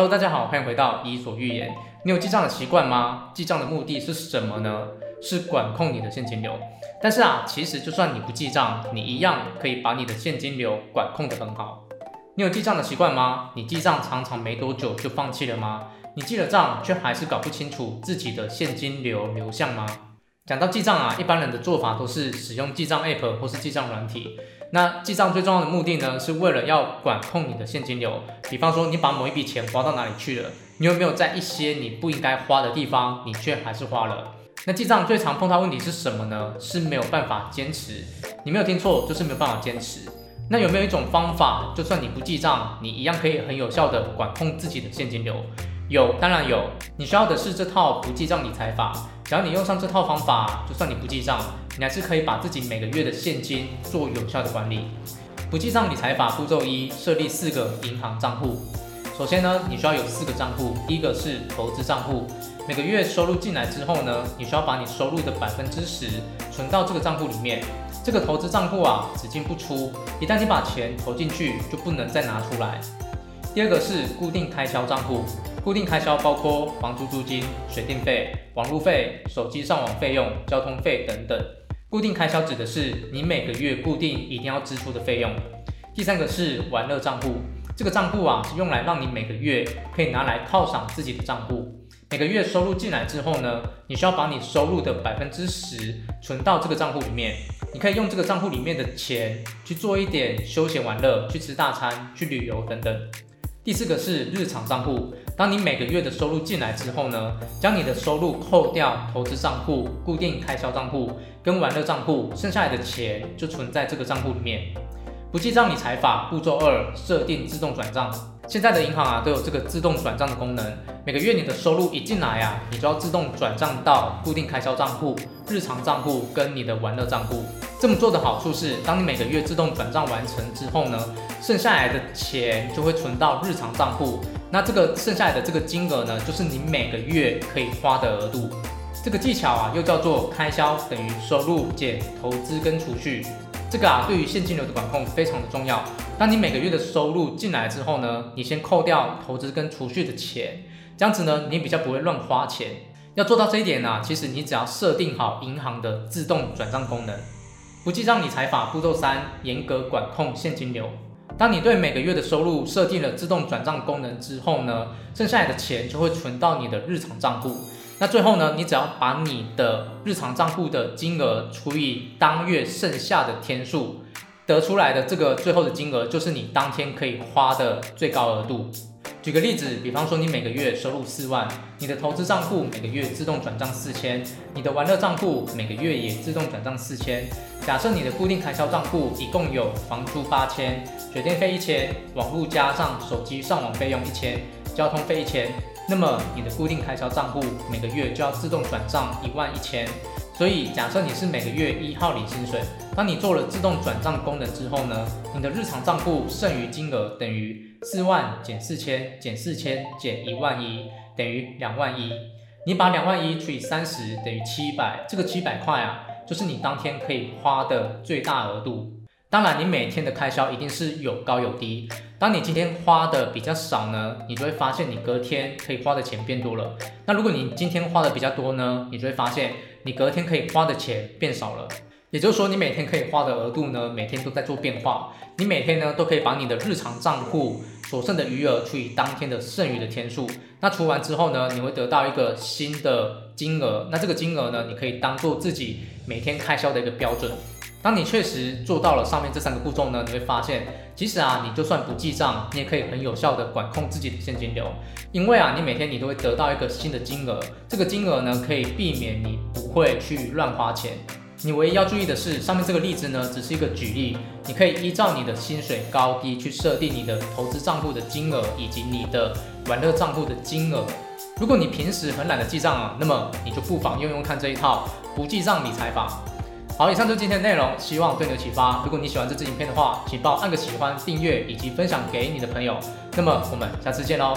Hello，大家好，欢迎回到伊索寓言。你有记账的习惯吗？记账的目的是什么呢？是管控你的现金流。但是啊，其实就算你不记账，你一样可以把你的现金流管控得很好。你有记账的习惯吗？你记账常常没多久就放弃了吗？你记了账却还是搞不清楚自己的现金流流向吗？讲到记账啊，一般人的做法都是使用记账 App 或是记账软体。那记账最重要的目的呢，是为了要管控你的现金流。比方说，你把某一笔钱花到哪里去了？你有没有在一些你不应该花的地方，你却还是花了？那记账最常碰到问题是什么呢？是没有办法坚持。你没有听错，就是没有办法坚持。那有没有一种方法，就算你不记账，你一样可以很有效的管控自己的现金流？有，当然有。你需要的是这套不记账理财法。只要你用上这套方法，就算你不记账，你还是可以把自己每个月的现金做有效的管理。不记账理财法步骤一：设立四个银行账户。首先呢，你需要有四个账户。第一个是投资账户，每个月收入进来之后呢，你需要把你收入的百分之十存到这个账户里面。这个投资账户啊，只进不出，一旦你把钱投进去，就不能再拿出来。第二个是固定开销账户，固定开销包括房租租金、水电费、网路费、手机上网费用、交通费等等。固定开销指的是你每个月固定一定要支出的费用。第三个是玩乐账户，这个账户啊是用来让你每个月可以拿来犒赏自己的账户。每个月收入进来之后呢，你需要把你收入的百分之十存到这个账户里面。你可以用这个账户里面的钱去做一点休闲玩乐，去吃大餐、去旅游等等。第四个是日常账户，当你每个月的收入进来之后呢，将你的收入扣掉投资账户、固定开销账户跟玩乐账户，剩下来的钱就存在这个账户里面。不记账理财法步骤二：设定自动转账。现在的银行啊都有这个自动转账的功能，每个月你的收入一进来啊，你就要自动转账到固定开销账户、日常账户跟你的玩乐账户。这么做的好处是，当你每个月自动转账完成之后呢，剩下来的钱就会存到日常账户。那这个剩下来的这个金额呢，就是你每个月可以花的额度。这个技巧啊，又叫做开销等于收入减投资跟储蓄。这个啊，对于现金流的管控非常的重要。当你每个月的收入进来之后呢，你先扣掉投资跟储蓄的钱，这样子呢，你比较不会乱花钱。要做到这一点呢，啊，其实你只要设定好银行的自动转账功能。不记账理财法步骤三：严格管控现金流。当你对每个月的收入设定了自动转账功能之后呢，剩下来的钱就会存到你的日常账户。那最后呢，你只要把你的日常账户的金额除以当月剩下的天数，得出来的这个最后的金额就是你当天可以花的最高额度。举个例子，比方说你每个月收入四万，你的投资账户每个月自动转账四千，你的玩乐账户每个月也自动转账四千。假设你的固定开销账户一共有房租八千、水电费一千、网络加上手机上网费用一千、交通费一千，那么你的固定开销账户每个月就要自动转账一万一千。所以假设你是每个月一号领薪水，当你做了自动转账功能之后呢，你的日常账户剩余金额等于四万减四千减四千减一万一等于两万一。你把两万一除以三十等于七百，这个七百块啊，就是你当天可以花的最大额度。当然，你每天的开销一定是有高有低。当你今天花的比较少呢，你就会发现你隔天可以花的钱变多了。那如果你今天花的比较多呢，你就会发现。你隔天可以花的钱变少了，也就是说，你每天可以花的额度呢，每天都在做变化。你每天呢，都可以把你的日常账户所剩的余额除以当天的剩余的天数，那除完之后呢，你会得到一个新的金额。那这个金额呢，你可以当做自己每天开销的一个标准。当你确实做到了上面这三个步骤呢，你会发现，其实啊，你就算不记账，你也可以很有效的管控自己的现金流，因为啊，你每天你都会得到一个新的金额，这个金额呢，可以避免你不会去乱花钱。你唯一要注意的是，上面这个例子呢，只是一个举例，你可以依照你的薪水高低去设定你的投资账户的金额以及你的玩乐账户的金额。如果你平时很懒得记账啊，那么你就不妨用用看这一套不记账理财法。好，以上就是今天的内容，希望对你有启发。如果你喜欢这支影片的话，请帮我按个喜欢、订阅以及分享给你的朋友。那么我们下次见喽。